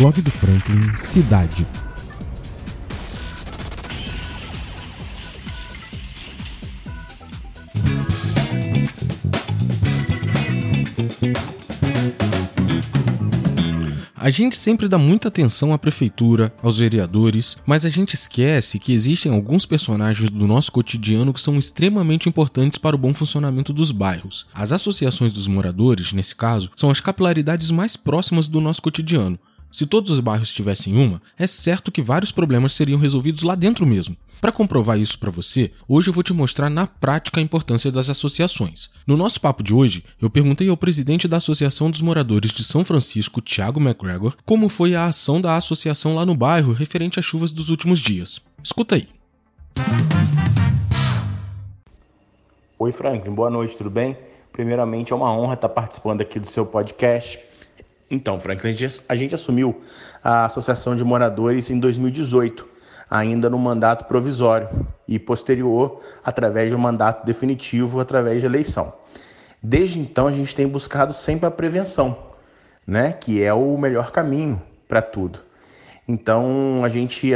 Blog do Franklin Cidade. A gente sempre dá muita atenção à prefeitura, aos vereadores, mas a gente esquece que existem alguns personagens do nosso cotidiano que são extremamente importantes para o bom funcionamento dos bairros. As associações dos moradores, nesse caso, são as capilaridades mais próximas do nosso cotidiano. Se todos os bairros tivessem uma, é certo que vários problemas seriam resolvidos lá dentro mesmo. Para comprovar isso para você, hoje eu vou te mostrar na prática a importância das associações. No nosso papo de hoje, eu perguntei ao presidente da Associação dos Moradores de São Francisco, Thiago McGregor, como foi a ação da associação lá no bairro referente às chuvas dos últimos dias. Escuta aí. Oi, Franklin, boa noite, tudo bem? Primeiramente, é uma honra estar participando aqui do seu podcast. Então, Franklin, a gente assumiu a Associação de Moradores em 2018 ainda no mandato provisório e posterior através de um mandato definitivo através de eleição. Desde então a gente tem buscado sempre a prevenção, né, que é o melhor caminho para tudo. Então a gente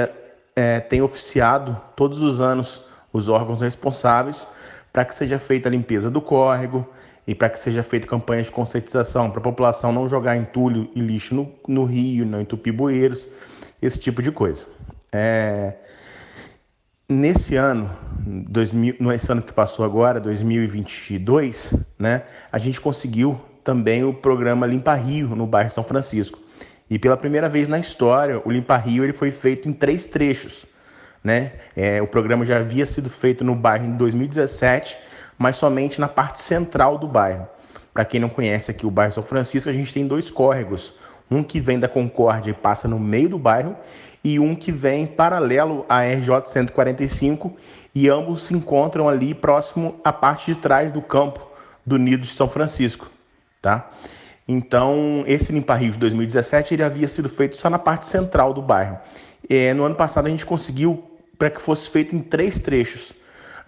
é, tem oficiado todos os anos os órgãos responsáveis para que seja feita a limpeza do córrego e para que seja feita campanhas de conscientização para a população não jogar entulho e lixo no, no rio, não entupir bueiros, esse tipo de coisa. É, nesse ano, 2000, nesse ano que passou agora, 2022, né, a gente conseguiu também o programa Limpa Rio no bairro São Francisco. E pela primeira vez na história, o Limpa Rio ele foi feito em três trechos. Né? É, o programa já havia sido feito no bairro em 2017, mas somente na parte central do bairro. Para quem não conhece aqui o bairro São Francisco, a gente tem dois córregos. Um que vem da Concórdia e passa no meio do bairro, e um que vem paralelo à RJ 145 e ambos se encontram ali próximo à parte de trás do campo do Nido de São Francisco, tá? Então, esse Limpa Rio de 2017 ele havia sido feito só na parte central do bairro. É, no ano passado a gente conseguiu para que fosse feito em três trechos.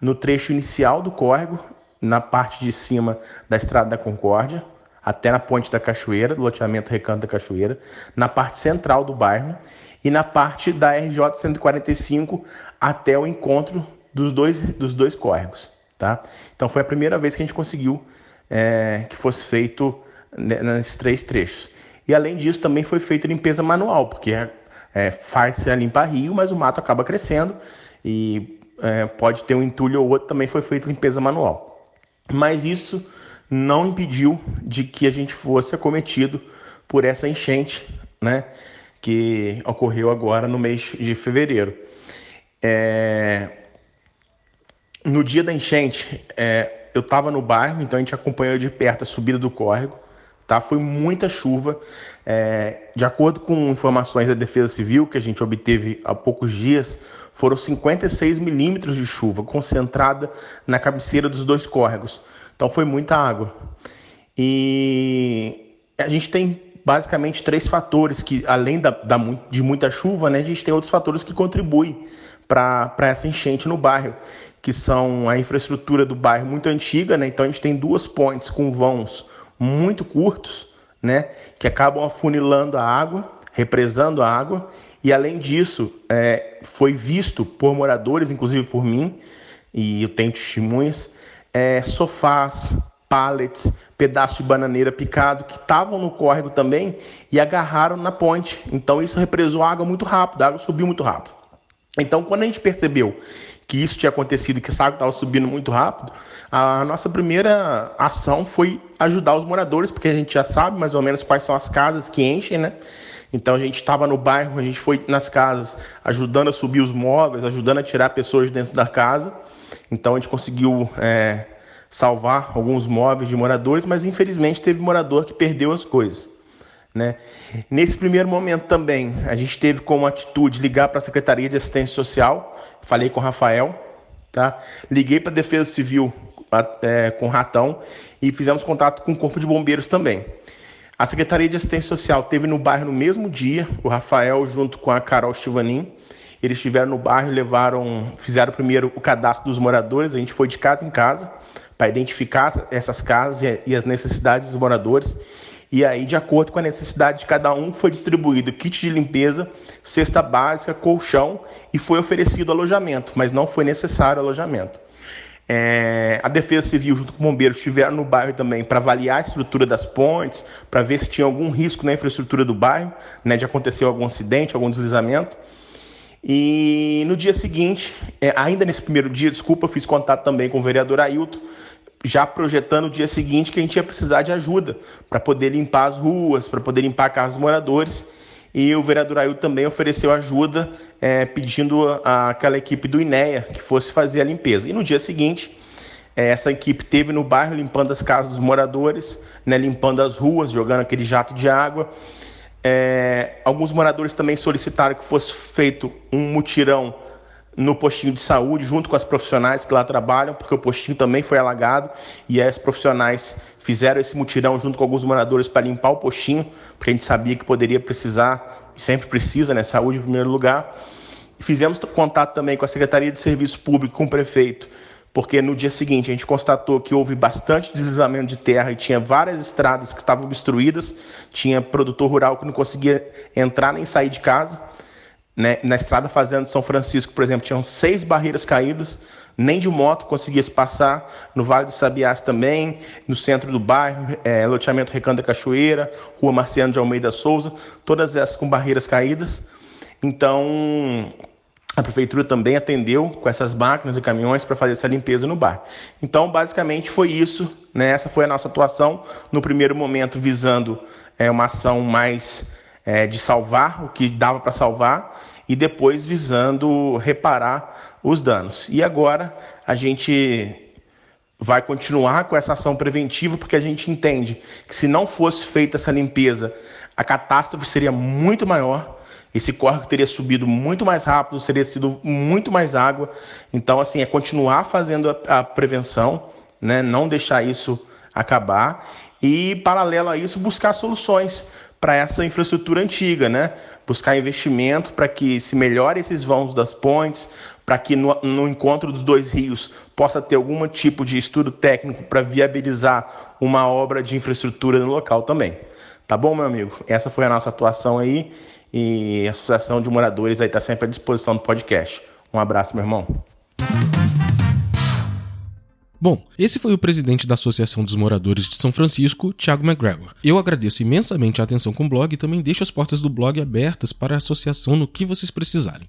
No trecho inicial do córrego, na parte de cima da Estrada da Concórdia, até na Ponte da Cachoeira, do loteamento Recanto da Cachoeira, na parte central do bairro e na parte da RJ 145 até o encontro dos dois, dos dois córregos. Tá? Então foi a primeira vez que a gente conseguiu é, que fosse feito nesses três trechos. E além disso também foi feita limpeza manual, porque é, faz-se a limpar rio, mas o mato acaba crescendo e é, pode ter um entulho ou outro, também foi feita limpeza manual. Mas isso não impediu de que a gente fosse acometido por essa enchente, né? que ocorreu agora no mês de fevereiro. É... No dia da enchente, é... eu estava no bairro, então a gente acompanhou de perto a subida do córrego. Tá? Foi muita chuva. É... De acordo com informações da Defesa Civil que a gente obteve há poucos dias, foram 56 milímetros de chuva concentrada na cabeceira dos dois córregos. Então foi muita água. E a gente tem basicamente três fatores que, além da, da, de muita chuva, né, a gente tem outros fatores que contribuem para essa enchente no bairro, que são a infraestrutura do bairro muito antiga, né, então a gente tem duas pontes com vãos muito curtos, né, que acabam afunilando a água, represando a água, e além disso, é, foi visto por moradores, inclusive por mim, e eu tenho testemunhas, é, sofás, pallets, pedaços de bananeira picado que estavam no córrego também e agarraram na ponte. Então isso represou a água muito rápido, a água subiu muito rápido. Então quando a gente percebeu que isso tinha acontecido, que essa água estava subindo muito rápido, a nossa primeira ação foi ajudar os moradores, porque a gente já sabe mais ou menos quais são as casas que enchem, né? Então a gente estava no bairro, a gente foi nas casas ajudando a subir os móveis, ajudando a tirar pessoas dentro da casa. Então a gente conseguiu é, salvar alguns móveis de moradores, mas infelizmente teve morador que perdeu as coisas. Né? Nesse primeiro momento também, a gente teve como atitude ligar para a Secretaria de Assistência Social, falei com o Rafael, tá? liguei para a Defesa Civil é, com o Ratão e fizemos contato com o Corpo de Bombeiros também. A Secretaria de Assistência Social teve no bairro no mesmo dia, o Rafael junto com a Carol Chivanin, eles estiveram no bairro, levaram, fizeram primeiro o cadastro dos moradores, a gente foi de casa em casa, para identificar essas casas e as necessidades dos moradores. E aí, de acordo com a necessidade de cada um, foi distribuído kit de limpeza, cesta básica, colchão e foi oferecido alojamento, mas não foi necessário alojamento. É, a Defesa Civil, junto com o Bombeiro, estiveram no bairro também para avaliar a estrutura das pontes, para ver se tinha algum risco na infraestrutura do bairro, né, de acontecer algum acidente, algum deslizamento. E no dia seguinte, é, ainda nesse primeiro dia, desculpa, eu fiz contato também com o vereador Ailton, já projetando o dia seguinte que a gente ia precisar de ajuda para poder limpar as ruas, para poder limpar a casa dos moradores. E o vereador Ailton também ofereceu ajuda, é, pedindo àquela equipe do INEA que fosse fazer a limpeza. E no dia seguinte, é, essa equipe teve no bairro limpando as casas dos moradores, né, limpando as ruas, jogando aquele jato de água. É, alguns moradores também solicitaram que fosse feito um mutirão no postinho de saúde, junto com as profissionais que lá trabalham, porque o postinho também foi alagado e as profissionais fizeram esse mutirão junto com alguns moradores para limpar o postinho, porque a gente sabia que poderia precisar, e sempre precisa, né? Saúde em primeiro lugar. Fizemos contato também com a Secretaria de Serviço Público, com o prefeito, porque no dia seguinte a gente constatou que houve bastante deslizamento de terra e tinha várias estradas que estavam obstruídas, tinha produtor rural que não conseguia entrar nem sair de casa. Né? Na estrada Fazenda de São Francisco, por exemplo, tinham seis barreiras caídas, nem de moto conseguia se passar. No Vale do Sabiás também, no centro do bairro, é, loteamento Recanto da Cachoeira, Rua Marciano de Almeida Souza, todas essas com barreiras caídas. Então, a prefeitura também atendeu com essas máquinas e caminhões para fazer essa limpeza no bairro. Então, basicamente foi isso. Né? Essa foi a nossa atuação no primeiro momento visando é, uma ação mais é, de salvar o que dava para salvar e depois visando reparar os danos. E agora a gente vai continuar com essa ação preventiva porque a gente entende que se não fosse feita essa limpeza, a catástrofe seria muito maior. Esse córrego teria subido muito mais rápido, teria sido muito mais água. Então, assim, é continuar fazendo a, a prevenção, né? não deixar isso acabar e, paralelo a isso, buscar soluções para essa infraestrutura antiga, né? Buscar investimento para que se melhore esses vãos das pontes, para que no, no, encontro dos dois rios possa ter algum tipo de estudo técnico para viabilizar uma obra de infraestrutura no local também. Tá bom, meu amigo? Essa foi a nossa atuação aí e a Associação de Moradores aí está sempre à disposição do podcast. Um abraço, meu irmão. Bom, esse foi o presidente da Associação dos Moradores de São Francisco, Thiago McGregor. Eu agradeço imensamente a atenção com o blog e também deixo as portas do blog abertas para a associação no que vocês precisarem.